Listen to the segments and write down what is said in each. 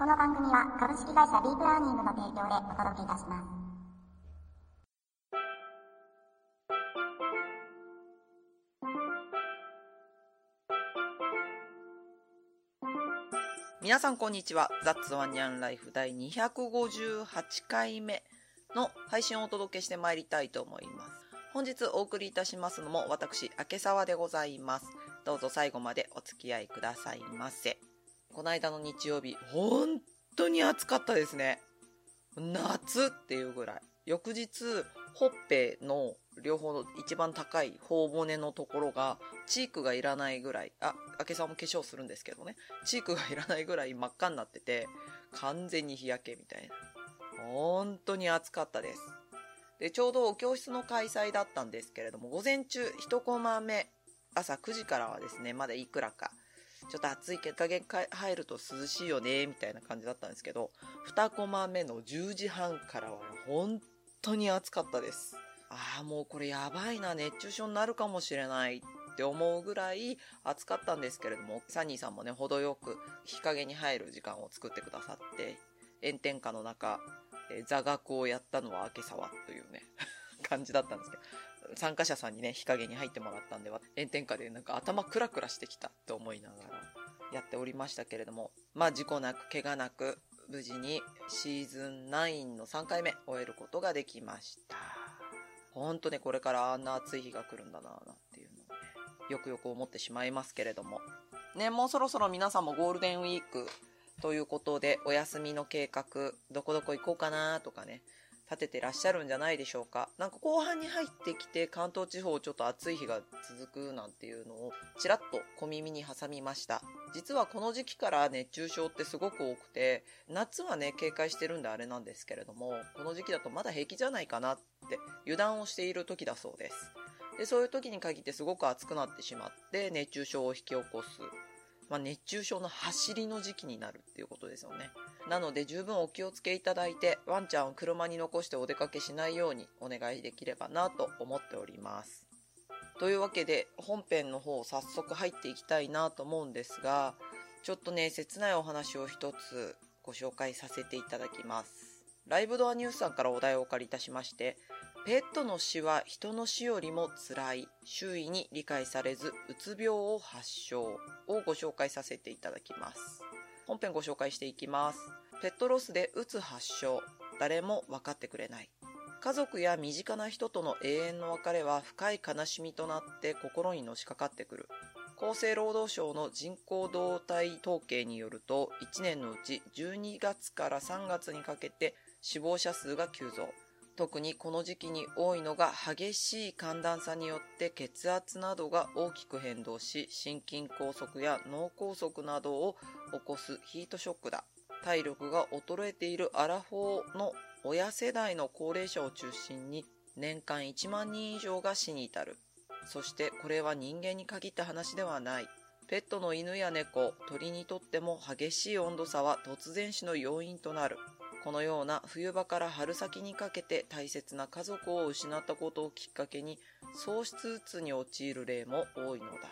この番組は株式会社ディープラーニングの提供でお届けいたします。皆さんこんにちは。ザッツワンニャンライフ第258回目の配信をお届けしてまいりたいと思います。本日お送りいたしますのも私、明沢でございます。どうぞ最後までお付き合いくださいませ。この間の日曜日、本当に暑かったですね。夏っていうぐらい。翌日、ほっぺの両方の一番高い頬骨のところが、チークがいらないぐらい、あ、明けさんも化粧するんですけどね、チークがいらないぐらい真っ赤になってて、完全に日焼けみたいな。本当に暑かったです。で、ちょうど教室の開催だったんですけれども、午前中1コマ目、朝9時からはですね、まだいくらか、ちょっと暑いけど、加減入ると涼しいよね、みたいな感じだったんですけど、2コマ目の10時半からは本当に暑かったです。ああ、もうこれやばいな、熱中症になるかもしれないって思うぐらい暑かったんですけれども、サニーさんもね、程よく日陰に入る時間を作ってくださって、炎天下の中、え座学をやったのは明け沢というね、感じだったんですけど、参加者さんにね、日陰に入ってもらったんでは、炎天下でなんか頭クラクラしてきたって思いながらやっておりましたけれども、まあ事故なく、怪我なく、無事にシーズン9の3回目終えることができました。ほんとね、これからあんな暑い日が来るんだな、なんていうのをね、よくよく思ってしまいますけれども。ね、もうそろそろ皆さんもゴールデンウィークということで、お休みの計画、どこどこ行こうかなとかね、立ててらっしゃるんじゃないでしょうか。なんか後半に入ってきて関東地方ちょっと暑い日が続くなんていうのをちらっと小耳に挟みました。実はこの時期から熱中症ってすごく多くて、夏はね、警戒してるんであれなんですけれども、この時期だとまだ平気じゃないかなって油断をしている時だそうです。で、そういう時に限ってすごく暑くなってしまって熱中症を引き起こす。まあ、熱中症の走りの時期になるっていうことですよね。なので十分お気をつけいただいて、ワンちゃんを車に残してお出かけしないようにお願いできればなと思っております。というわけで本編の方早速入っていきたいなと思うんですが、ちょっとね、切ないお話を一つご紹介させていただきます。ライブドアニュースさんからお題をお借りいたしまして、ペットの死は人の死よりも辛い、周囲に理解されず、うつ病を発症をご紹介させていただきます。本編ご紹介していきます。ペットロスでうつ発症、誰も分かってくれない。家族や身近な人との永遠の別れは深い悲しみとなって心にのしかかってくる。厚生労働省の人口動態統計によると、1年のうち12月から3月にかけて死亡者数が急増。特にこの時期に多いのが激しい寒暖差によって血圧などが大きく変動し心筋梗塞や脳梗塞などを起こすヒートショックだ。体力が衰えているアラフォーの親世代の高齢者を中心に年間1万人以上が死に至る。そしてこれは人間に限った話ではない。ペットの犬や猫鳥にとっても激しい温度差は突然死の要因となる。このような冬場から春先にかけて大切な家族を失ったことをきっかけに喪失うつに陥る例も多いのだ。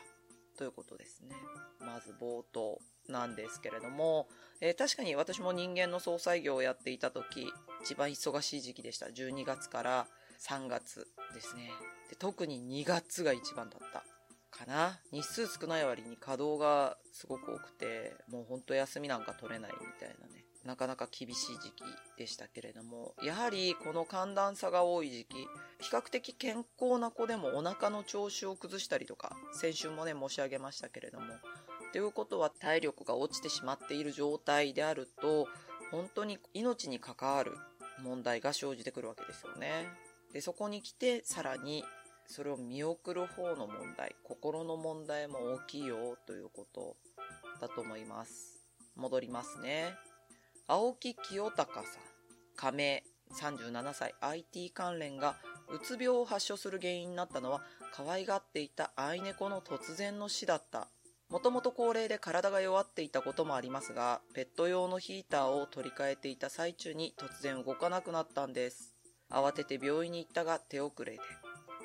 ということですね。まず冒頭なんですけれども、えー、確かに私も人間の総裁業をやっていた時、一番忙しい時期でした。12月から3月ですね。で特に2月が一番だった。かな日数少ない割に稼働がすごく多くて、もうほんと休みなんか取れないみたいなね。なかなか厳しい時期でしたけれども、やはりこの寒暖差が多い時期、比較的健康な子でもお腹の調子を崩したりとか、先週もね申し上げましたけれども、ということは体力が落ちてしまっている状態であると、本当に命に関わる問題が生じてくるわけですよね。で、そこに来てさらにそれを見送る方の問題、心の問題も大きいよということだと思います。戻りますね。青木清隆さん、加盟37歳 IT 関連がうつ病を発症する原因になったのは可愛がっていた愛猫の突然の死だった。もともと高齢で体が弱っていたこともありますが、ペット用のヒーターを取り替えていた最中に突然動かなくなったんです。慌てて病院に行ったが手遅れで。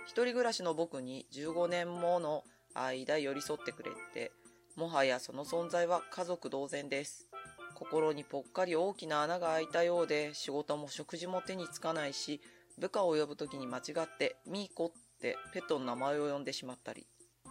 一人暮らしの僕に15年もの間寄り添ってくれて、もはやその存在は家族同然です。心にぽっかり大きな穴が開いたようで仕事も食事も手につかないし部下を呼ぶ時に間違ってミーコってペットの名前を呼んでしまったり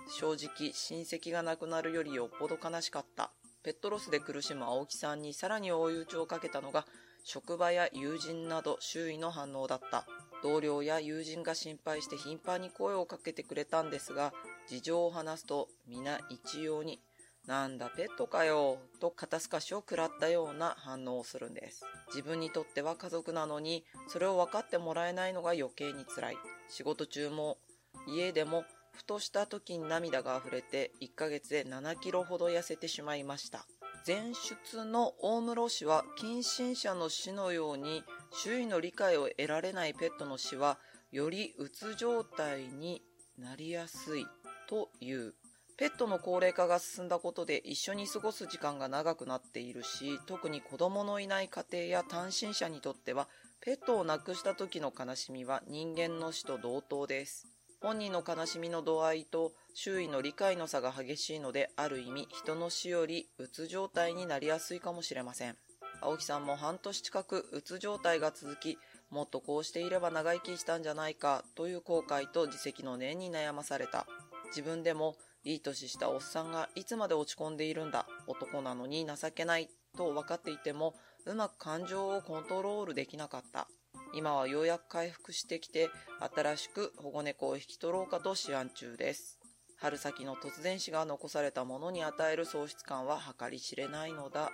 正直親戚が亡くなるよりよっぽど悲しかった。ペットロスで苦しむ青木さんにさらに追い打ちをかけたのが職場や友人など周囲の反応だった。同僚や友人が心配して頻繁に声をかけてくれたんですが事情を話すと皆一様になんだペットかよ。と肩透かしを食らったような反応をするんです。自分にとっては家族なのにそれを分かってもらえないのが余計につらい。仕事中も家でもふとした時に涙が溢れて1ヶ月で7キロほど痩せてしまいました。前出の大室氏は近親者の死のように周囲の理解を得られないペットの死はよりうつ状態になりやすいという。ペットの高齢化が進んだことで一緒に過ごす時間が長くなっているし特に子供のいない家庭や単身者にとってはペットを亡くした時の悲しみは人間の死と同等です。本人の悲しみの度合いと周囲の理解の差が激しいのである意味人の死よりうつ状態になりやすいかもしれません。青木さんも半年近くうつ状態が続きもっとこうしていれば長生きしたんじゃないかという後悔と自責の念に悩まされた。自分でもいい年したおっさんがいつまで落ち込んでいるんだ男なのに情けないと分かっていてもうまく感情をコントロールできなかった。今はようやく回復してきて新しく保護猫を引き取ろうかと思案中です。春先の突然死が残されたものに与える喪失感は計り知れないのだ。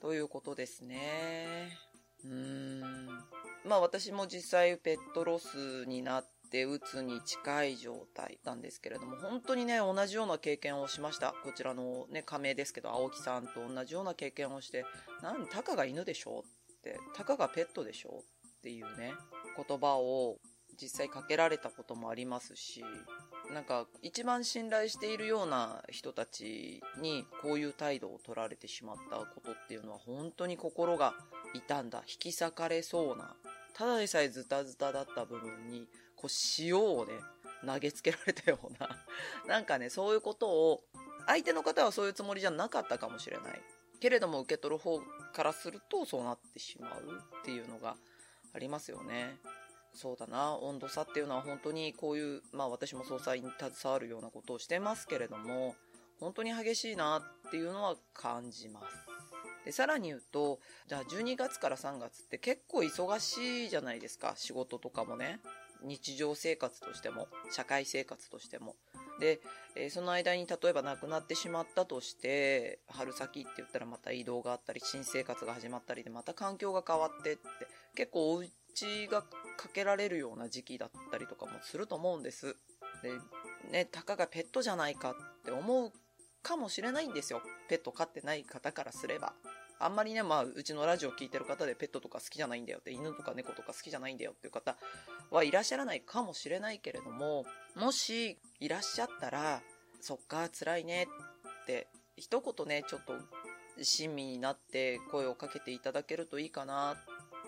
ということですね。うーん。まあ私も実際ペットロスになってうつに近い状態なんですけれども本当にね同じような経験をしました。こちらのね仮名ですけど青木さんと同じような経験をしてなんたかが犬でしょ？ってたかがペットでしょ？っていうね言葉を実際かけられたこともありますしなんか一番信頼しているような人たちにこういう態度を取られてしまったことっていうのは本当に心が痛んだ引き裂かれそうなただでさえズタズタだった部分にこう塩をね投げつけられたような なんかねそういうことを相手の方はそういうつもりじゃなかったかもしれない。けれども受け取る方からするとそうなってしまうっていうのがありますよね。そうだな温度差っていうのは本当にこういうまあ私も総裁に携わるようなことをしてますけれども本当に激しいなっていうのは感じます。でさらに言うとじゃあ12月から3月って結構忙しいじゃないですか仕事とかもね。日常生活としても社会生活としても。で、えー、その間に例えば亡くなってしまったとして春先って言ったらまた移動があったり新生活が始まったりでまた環境が変わってって結構お家がかけられるような時期だったりとかもすると思うんです。でねたかがペットじゃないかって思うかもしれないんですよ。ペット飼ってない方からすれば。あんまりね、まあ、うちのラジオ聞いてる方でペットとか好きじゃないんだよって、犬とか猫とか好きじゃないんだよっていう方はいらっしゃらないかもしれないけれども、もしいらっしゃったら、そっか、辛いねって、一言ね、ちょっと親身になって声をかけていただけるといいかなっ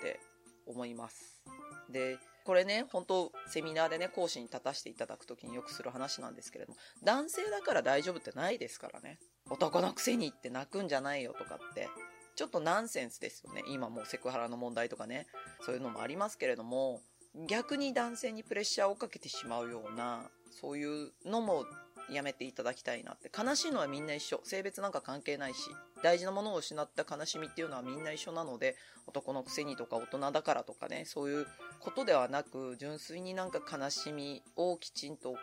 て思います。で、これね、本当セミナーでね、講師に立たせていただくときによくする話なんですけれども、男性だから大丈夫ってないですからね。男のくせにって泣くんじゃないよとかってちょっとナンセンスですよね。今もうセクハラの問題とかね、そういうのもありますけれども、逆に男性にプレッシャーをかけてしまうような、そういうのもやめていただきたいなって。悲しいのはみんな一緒。性別なんか関係ないし、大事なものを失った悲しみっていうのはみんな一緒なので、男のくせにとか大人だからとかね、そういうことではなく、純粋になんか悲しみをきちんと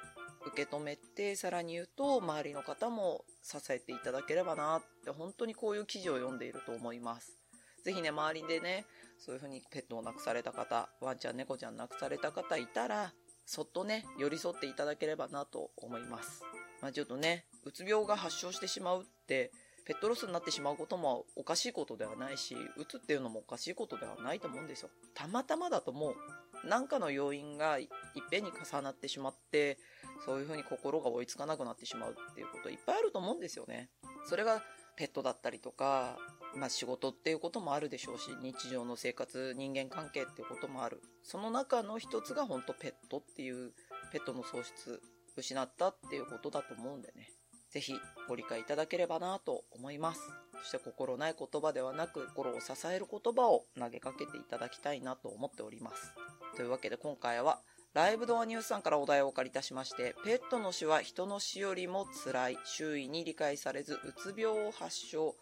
受け止めて、さらに言うと、周りの方も支えていただければなって、本当にこういう記事を読んでいると思います。ぜひね、周りでね、そういう風にペットを亡くされた方、ワンちゃん、猫ちゃん亡くされた方いたら、そっとね、寄り添っていただければなと思います。まあちょっとね、うつ病が発症してしまうって、ペットロスになってしまうこともおかしいことではないし、うつっていうのもおかしいことではないと思うんですよ。たまたまだともう、なんかの要因がいっぺんに重なってしまって、そういうふうに心が追いつかなくなってしまうっていうこといっぱいあると思うんですよね。それがペットだったりとか、まあ仕事っていうこともあるでしょうし、日常の生活、人間関係っていうこともある。その中の一つが本当ペットっていう、ペットの喪失、失ったっていうことだと思うんでね。ぜひご理解いただければなと思います。そして心ない言葉ではなく、心を支える言葉を投げかけていただきたいなと思っております。というわけで今回は、ライブドアニュースさんからお題をお借りいたしまして、ペットの死は人の死よりも辛い、周囲に理解されず、うつ病を発症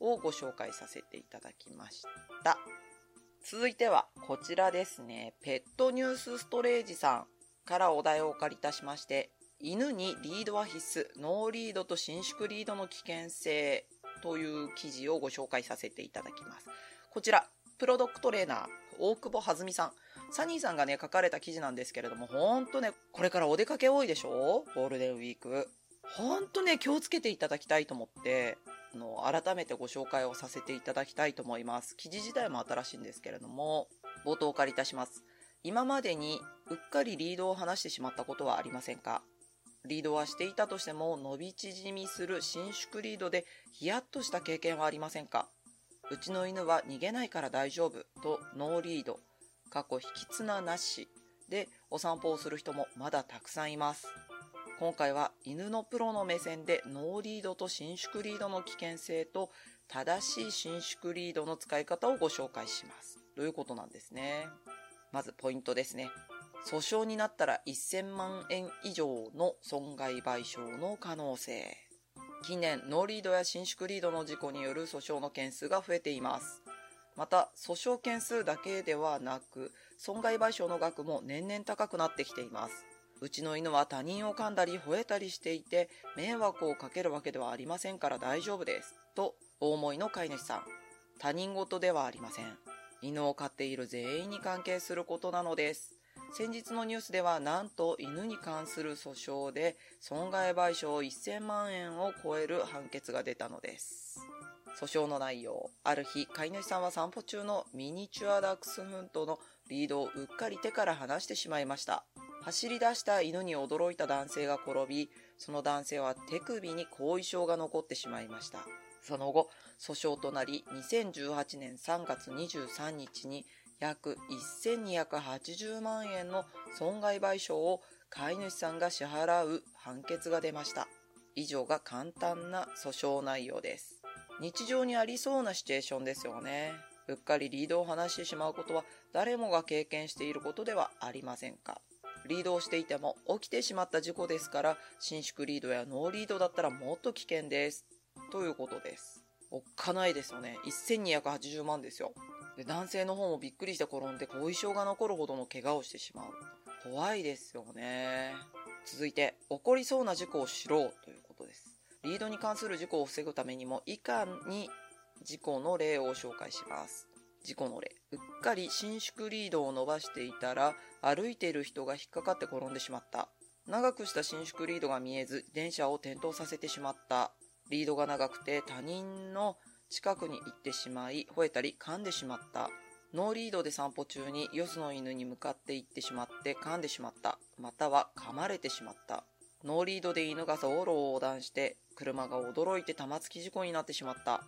をご紹介させていただきました。続いてはこちらですね。ペットニュースストレージさんからお題をお借りいたしまして、犬にリードは必須、ノーリードと伸縮リードの危険性という記事をご紹介させていただきます。こちら、プロドッグトレーナー、大久保はずみさん。サニーさんがね、書かれた記事なんですけれども、ほんとね、これからお出かけ多いでしょ？ゴールデンウィーク。ほんとね、気をつけていただきたいと思って、あの、改めてご紹介をさせていただきたいと思います。記事自体も新しいんですけれども、冒頭お借りいたします。今までにうっかりリードを離してしまったことはありませんか？リードはしていたとしても伸び縮みする伸縮リードでヒヤッとした経験はありませんか？うちの犬は逃げないから大丈夫とノーリード、過去引き綱なしでお散歩をする人もまだたくさんいます。今回は犬のプロの目線でノーリードと伸縮リードの危険性と正しい伸縮リードの使い方をご紹介します。ということなんですね。まずポイントですね。訴訟になったら1000万円以上の損害賠償の可能性。近年、ノーリードや伸縮リードの事故による訴訟の件数が増えています。また、訴訟件数だけではなく、損害賠償の額も年々高くなってきています。うちの犬は他人を噛んだり吠えたりしていて、迷惑をかけるわけではありませんから大丈夫です。と、大思いの飼い主さん。他人事ではありません。犬を飼っている全員に関係することなのです。先日のニュースではなんと犬に関する訴訟で損害賠償1000万円を超える判決が出たのです。訴訟の内容。ある日、飼い主さんは散歩中のミニチュアダックスフントのリードをうっかり手から離してしまいました。走り出した犬に驚いた男性が転び、その男性は手首に後遺症が残ってしまいました。その後、訴訟となり、2018年3月23日に約1280万円の損害賠償を飼い主さんが支払う判決が出ました。以上が簡単な訴訟内容です。日常にありそうなシチュエーションですよね。うっかりリードを離してしまうことは誰もが経験していることではありませんかリードをしていても起きてしまった事故ですから、伸縮リードやノーリードだったらもっと危険です。ということです。おっかないです。よね。1280万です。よ。で、男性の方もびっくりして転んで後遺症が残るほどの怪我をしてしまう。怖いです。よね。続いて、起こりそうな事故を知ろうということです。リードに関す。る事故を防ぐためにも、以下に事故の例を紹介します。事故の例。うっかり伸縮リードを伸ばしていたら、歩いている人が引っかかって転んでしまった。長くした伸縮リードが見えず、電車を転倒させてしまった。リードが長くて他人の近くに行ってしまい、吠えたり噛んでしまった。ノーリードで散歩中によその犬に向かって行ってしまって噛んでしまった。または噛まれてしまった。ノーリードで犬が道路を横断して車が驚いて玉突き事故になってしまった。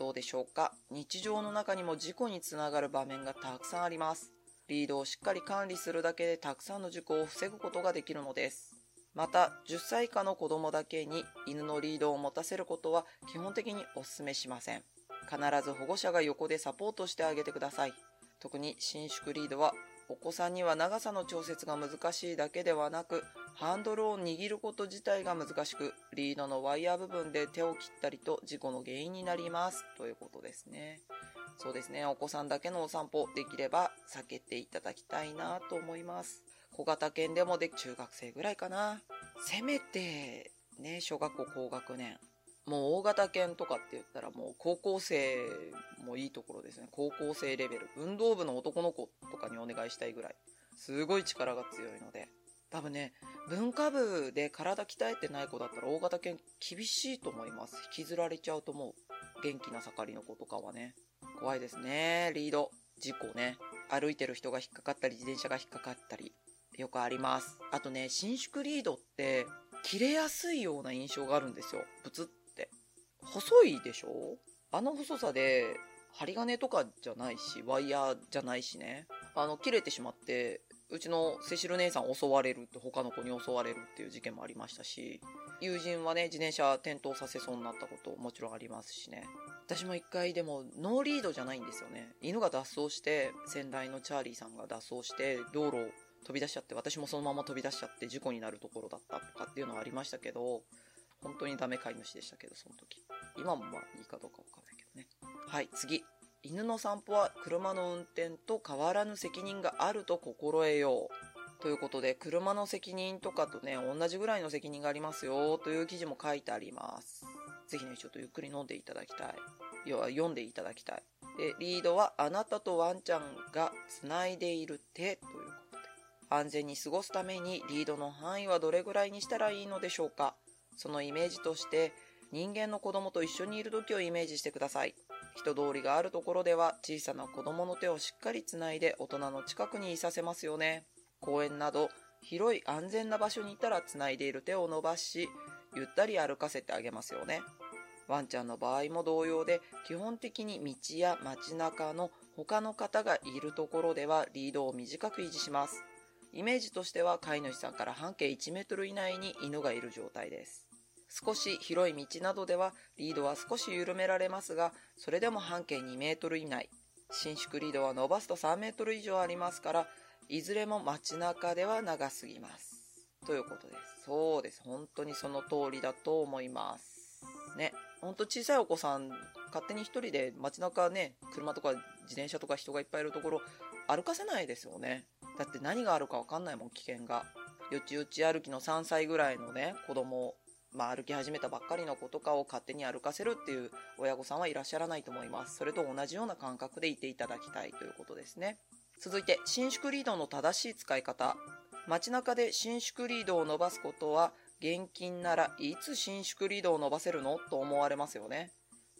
どうでしょうか？日常の中にも事故につながる場面がたくさんあります。リードをしっかり管理するだけでたくさんの事故を防ぐことができるのです。また、10歳以下の子供だけに犬のリードを持たせることは基本的にお勧めしません。必ず保護者が横でサポートしてあげてください。特に伸縮リードはお子さんには長さの調節が難しいだけではなく、ハンドルを握ること自体が難しく、リードのワイヤー部分で手を切ったりと事故の原因になります。ということですね。そうですね。お子さんだけのお散歩できれば避けていただきたいなと思います。小型犬でもで中学生ぐらいかな。せめて、ね、小学校高学年。もう大型犬とかって言ったらもう高校生もいいところですね。高校生レベル。運動部の男の子とかにお願いしたいぐらい。すごい力が強いので。多分ね、文化部で体鍛えてない子だったら大型犬厳しいと思います。引きずられちゃうと思う。元気な盛りの子とかはね。怖いですね。リード。事故ね。歩いてる人が引っかかったり、自転車が引っかかったり。よくあります。あとね、伸縮リードって切れやすいような印象があるんですよ。ブツって。細いでしょ？あの細さで針金とかじゃないし、ワイヤーじゃないしね。あの、切れてしまって、うちのセシル姉さん襲われるって他の子に襲われるっていう事件もありましたし、友人はね、自転車転倒させそうになったこともちろんありますしね。私も一回でもノーリードじゃないんですよね。犬が脱走して、先代のチャーリーさんが脱走して、道路を飛び出しちゃって、私もそのまま飛び出しちゃって事故になるところだったとかっていうのはありましたけど、本当にダメ飼い主でしたけど、その時。今もまあいいかどうかわかんないけどね。はい、次。犬の散歩は車の運転と変わらぬ責任があると心得よう。ということで、車の責任とかとね、同じぐらいの責任がありますよという記事も書いてあります。ぜひね、ちょっとゆっくり飲んでいただきたい。要は読んでいただきたい。で、リードはあなたとワンちゃんが繋いでいる手ということで。安全に過ごすためにリードの範囲はどれぐらいにしたらいいのでしょうかそのイメージとして人間の子供と一緒にいる時をイメージしてください。人通りがあるところでは小さな子供の手をしっかりつないで大人の近くにいさせますよね。公園など広い安全な場所にいたらつないでいる手を伸ばし、ゆったり歩かせてあげますよね。ワンちゃんの場合も同様で、基本的に道や街中の他の方がいるところではリードを短く維持します。イメージとしては飼い主さんから半径1メートル以内に犬がいる状態です。少し広い道などではリードは少し緩められますが、それでも半径2メートル以内。伸縮リードは伸ばすと3メートル以上ありますから、いずれも街中では長すぎます。ということです。そうです。本当にその通りだと思います。ね。ほんと小さいお子さん、勝手に一人で街中ね、車とか自転車とか人がいっぱいいるところ、歩かせないですよね。だって何があるかわかんないもん、危険が。よちよち歩きの3歳ぐらいのね、子供まあ、歩き始めたばっかりの子とかを勝手に歩かせるっていう親御さんはいらっしゃらないと思います。それと同じような感覚でいていただきたいということですね。続いて、伸縮リードの正しい使い方。街中で伸縮リードを伸ばすことは、現金ならいつ伸縮リードを伸ばせるの？と思われますよね。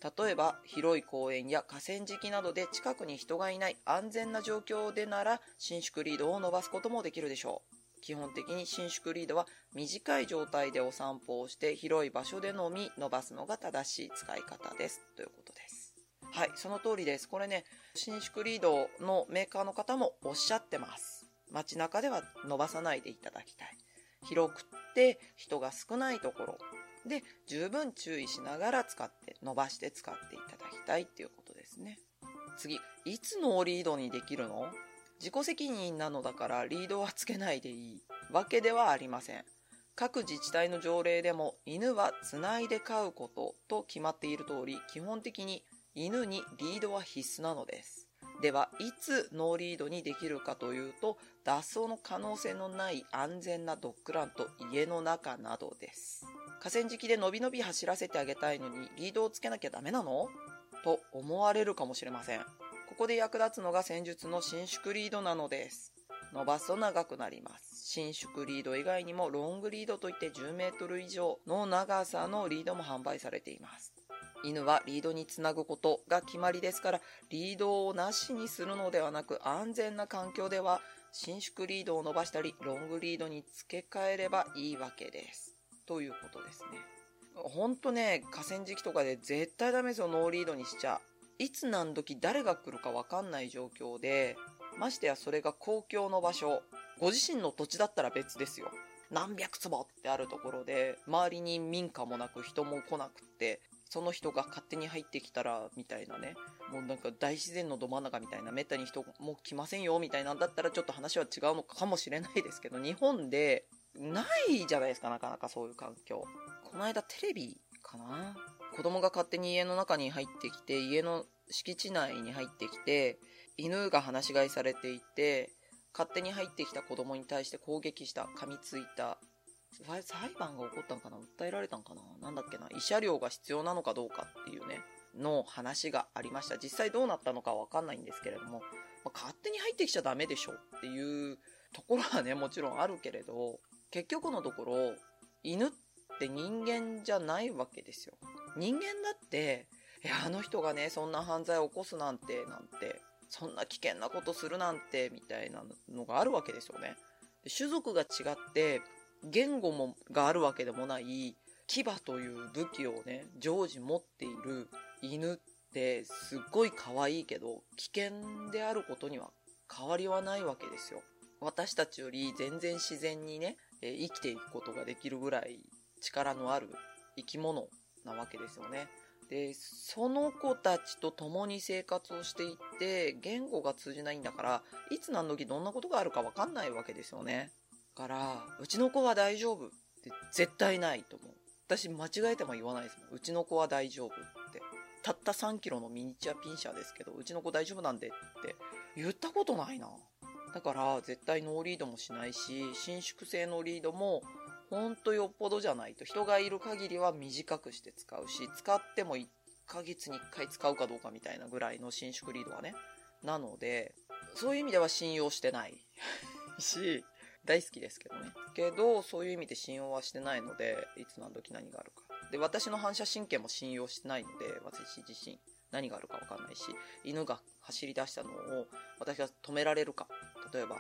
例えば、広い公園や河川敷などで近くに人がいない安全な状況でなら、伸縮リードを伸ばすこともできるでしょう。基本的に伸縮リードは短い状態でお散歩をして広い場所でのみ伸ばすのが正しい使い方です。ということです。はい、その通りです。これね、伸縮リードのメーカーの方もおっしゃってます。街中では伸ばさないでいただきたい。広くって人が少ないところで十分注意しながら使って伸ばして使っていただきたいっていうことですね。次、いつノーリードにできるの？自己責任なのだからリードはつけないでいいわけではありません。各自治体の条例でも犬はつないで飼うことと決まっている通り、基本的に犬にリードは必須なのです。では、いつノーリードにできるかというと、脱走の可能性のない安全なドッグランと家の中などです。河川敷でのびのび走らせてあげたいのにリードをつけなきゃダメなの？と思われるかもしれません。ここで役立つのが戦術の伸縮リードなのです。伸ばすと長くなります。伸縮リード以外にもロングリードといって10メートル以上の長さのリードも販売されています。犬はリードにつなぐことが決まりですから、リードをなしにするのではなく安全な環境では伸縮リードを伸ばしたり、ロングリードに付け替えればいいわけです。ということですね。ほんとね、河川敷とかで絶対ダメですよ、ノーリードにしちゃ。いつ何時誰が来るかわかんない状況で、ましてやそれが公共の場所、ご自身の土地だったら別ですよ。何百坪ってあるところで、周りに民家もなく人も来なくって、その人が勝手に入ってきたら、みたいなね。もうなんか大自然のど真ん中みたいな、めったに人も来ませんよ、みたいなんだったらちょっと話は違うのかもしれないですけど、日本でないじゃないですか、なかなかそういう環境。この間テレビかな？子供が勝手に家の中に入ってきて、家の敷地内に入ってきて、犬が放し飼いされていて、勝手に入ってきた子供に対して攻撃した、噛みついた、裁判が起こったのかな？訴えられたのかな？なんだっけな？慰謝料が必要なのかどうかっていうね、の話がありました。実際どうなったのかわかんないんですけれども、まあ、勝手に入ってきちゃダメでしょっていうところはね、もちろんあるけれど、結局のところ、犬って人間じゃないわけですよ。人間だって、いや、あの人がね、そんな犯罪を起こすなんて、なんて、そんな危険なことするなんて、みたいなのがあるわけですよね。種族が違って、言語も、があるわけでもない、牙という武器をね、常時持っている犬ってすっごい可愛いけど、危険であることには変わりはないわけですよ。私たちより全然自然にね、え生きていくことができるぐらい力のある生き物なわけですよね。で、その子たちと共に生活をしていって、言語が通じないんだから、いつ何時どんなことがあるかわかんないわけですよね。だから、うちの子は大丈夫って絶対ないと思う。私間違えても言わないですもん。うちの子は大丈夫って。たった3キロのミニチュアピンシャーですけど、うちの子大丈夫なんでって言ったことないな。だから絶対ノーリードもしないし、伸縮性のリードもほんとよっぽどじゃないと人がいる限りは短くして使うし、使っても1ヶ月に1回使うかどうかみたいなぐらいの伸縮リードはね。なので、そういう意味では信用してない し、大好きですけどね。けど、そういう意味で信用はしてないので、いつ何時何があるか。で、私の反射神経も信用してないので、私自身何があるかわかんないし、犬が走り出したのを私が止められるか。例えば、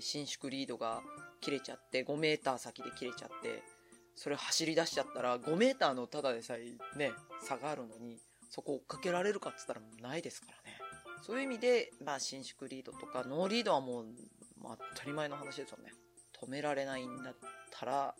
伸縮リードが切れちゃって、5メーター先で切れちゃって、それ走り出しちゃったら、5メーターのただでさえね、差があるのに、そこ追っかけられるかって言ったらないですからね。そういう意味で、まあ、伸縮リードとか、ノーリードはもう、まあ、当たり前の話ですよね。止められないんだったら、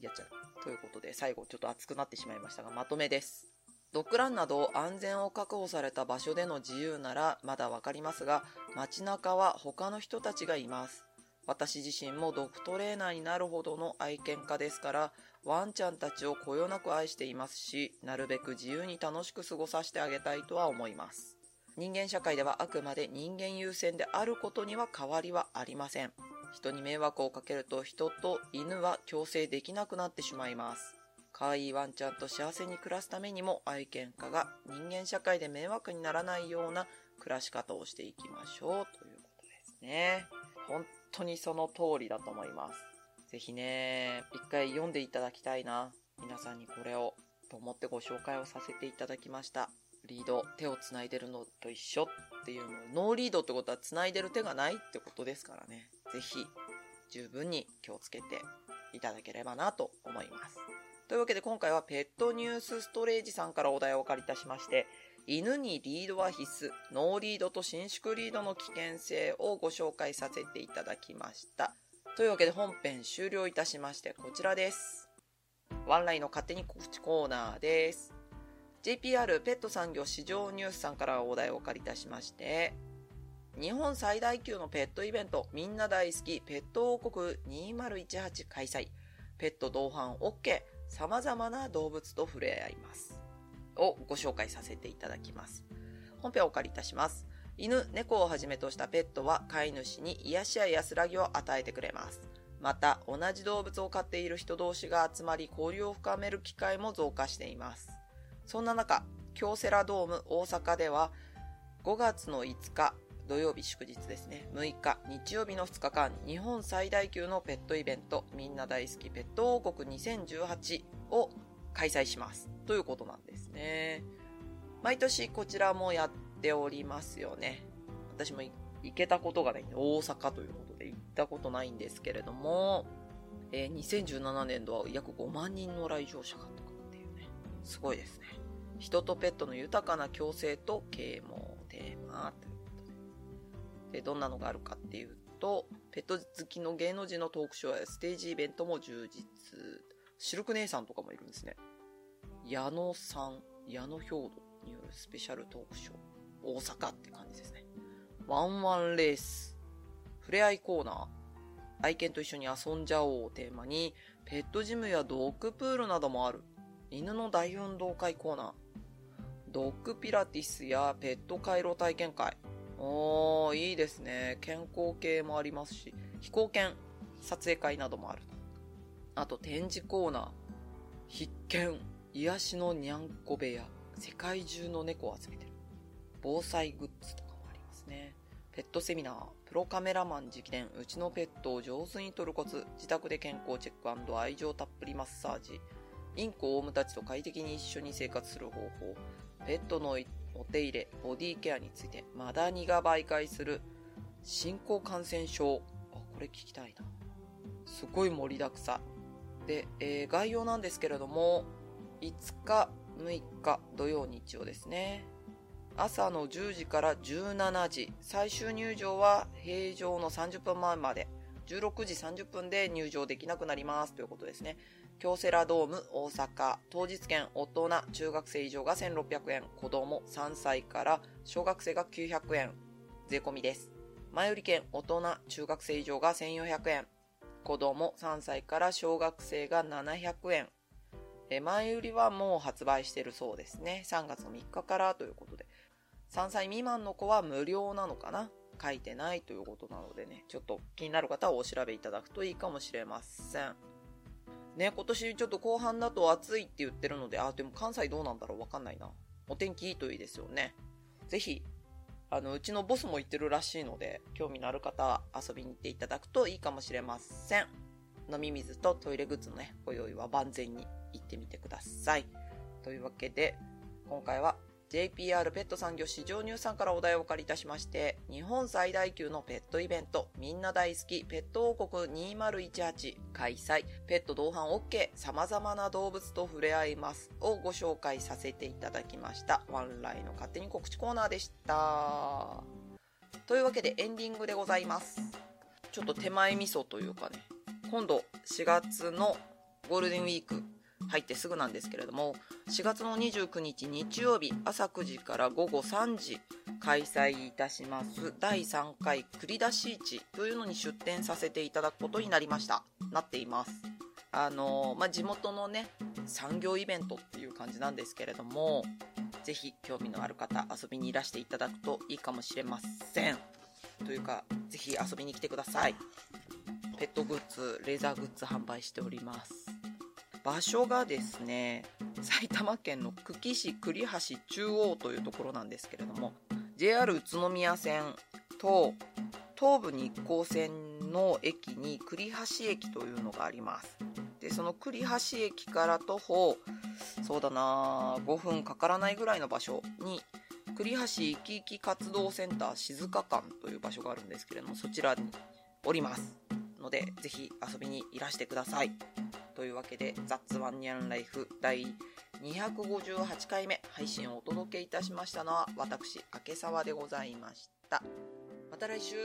やっちゃう。ということで、最後ちょっと熱くなってしまいましたが、まとめです。ドッグランなど安全を確保された場所での自由ならまだわかりますが、街中は他の人たちがいます。私自身もドッグトレーナーになるほどの愛犬家ですから、ワンちゃんたちをこよなく愛していますし、なるべく自由に楽しく過ごさせてあげたいとは思います。人間社会ではあくまで人間優先であることには変わりはありません。人に迷惑をかけると人と犬は共生できなくなってしまいます。可愛いワンちゃんと幸せに暮らすためにも愛犬家が人間社会で迷惑にならないような暮らし方をしていきましょうということですね。本当にその通りだと思います。ぜひね、一回読んでいただきたいな。皆さんにこれをと思ってご紹介をさせていただきました。リード、手を繋いでるのと一緒っていうの、ノーリードってことは繋いでる手がないってことですからね。ぜひ、十分に気をつけていただければなと思います。というわけで今回はペットニュースストレージさんからお題をお借りいたしまして、犬にリードは必須、ノーリードと伸縮リードの危険性をご紹介させていただきました。というわけで本編終了いたしましてこちらです。ワンラインの勝手に告知コーナーです。JPR ペット産業市場ニュースさんからお題をお借りいたしまして、日本最大級のペットイベント、みんな大好きペット王国2018開催。ペット同伴 OK。様々な動物と触れ合います。をご紹介させていただきます。本編をお借りいたします。犬、猫をはじめとしたペットは飼い主に癒しや安らぎを与えてくれます。また、同じ動物を飼っている人同士が集まり交流を深める機会も増加しています。そんな中、京セラドーム大阪では5月の5日土曜日祝日ですね、6日日曜日の2日間、日本最大級のペットイベント、みんな大好きペット王国2018を開催します。ということなんですね。毎年こちらもやっておりますよね。私も行けたことがないんで、大阪ということで行ったことないんですけれども、えー2017年度は約5万人の来場者がとかっていうね、すごいですね。人とペットの豊かな共生と啓蒙テーマということで。で、どんなのがあるかっていうと、ペット好きの芸能人のトークショーやステージイベントも充実。シルク姉さんとかもいるんですね。矢野さん、矢野兵道によるスペシャルトークショー。大阪って感じですね。ワンワンレース。触れ合いコーナー。愛犬と一緒に遊んじゃおうをテーマに、ペットジムやドッグプールなどもある。犬の大運動会コーナー。ドッグピラティスやペット回路体験会。おー、いいですね。健康系もありますし、飛行犬撮影会などもある。あと展示コーナー。必見。癒しのにゃんこ部屋。世界中の猫を集めてる。防災グッズとかもありますね。ペットセミナー。プロカメラマン直伝。うちのペットを上手に撮るコツ。自宅で健康チェック愛情たっぷりマッサージ。インコオウムたちと快適に一緒に生活する方法。ペットのお手入れ、ボディケアについて、マダニが媒介する新興感染症。あ、これ聞きたいな。すごい盛りだくさん。で、えー概要なんですけれども、5日、6日、土曜、日曜ですね。朝の10時から17時、最終入場は平常の30分前まで、16時30分で入場できなくなりますということですね。京セラドーム大阪、当日券大人、中学生以上が1600円、子供3歳から小学生が900円、税込みです。前売り券大人、中学生以上が1400円、子供3歳から小学生が700円。え前売りはもう発売してるそうですね。3月の3日からということで。3歳未満の子は無料なのかな？書いてないということなのでね、ちょっと気になる方はお調べいただくといいかもしれません。ね、今年ちょっと後半だと暑いって言ってるので、あ、でも関西どうなんだろう？わかんないな。お天気いいといいですよね。ぜひ、あの、うちのボスも行ってるらしいので、興味のある方は遊びに行っていただくといいかもしれません。飲み水とトイレグッズのね、ご用意は万全に行ってみてください。というわけで、今回は JPR ペット産業市場乳さんからお題をお借りいたしまして、日本最大級のペットイベント、みんな大好きペット王国2018開催、ペット同伴 OK、様々な動物と触れ合いますをご紹介させていただきました。ワンライの勝手に告知コーナーでした。というわけでエンディングでございます。ちょっと手前味噌というかね、今度4月のゴールデンウィーク入ってすぐなんですけれども4月の29日日曜日朝9時から午後3時開催いたします。第3回繰り出市というのに出展させていただくことになりました。なっています。あのまあ、地元のね産業イベントっていう感じなんですけれどもぜひ興味のある方遊びにいらしていただくといいかもしれません。というかぜひ遊びに来てください。ペットグッズレーザーグッズ販売しております。場所がですね埼玉県の久喜市栗橋中央というところなんですけれども JR 宇都宮線と東武日光線の駅に栗橋駅というのがあります。でその栗橋駅から徒歩そうだな5分かからないぐらいの場所に栗橋いきいき活動センター静岡館という場所があるんですけれどもそちらにおりますのでぜひ遊びにいらしてください。というわけで、ザッツワンニャンライフ第258回目配信をお届けいたしましたのは、私、明沢でございました。また来週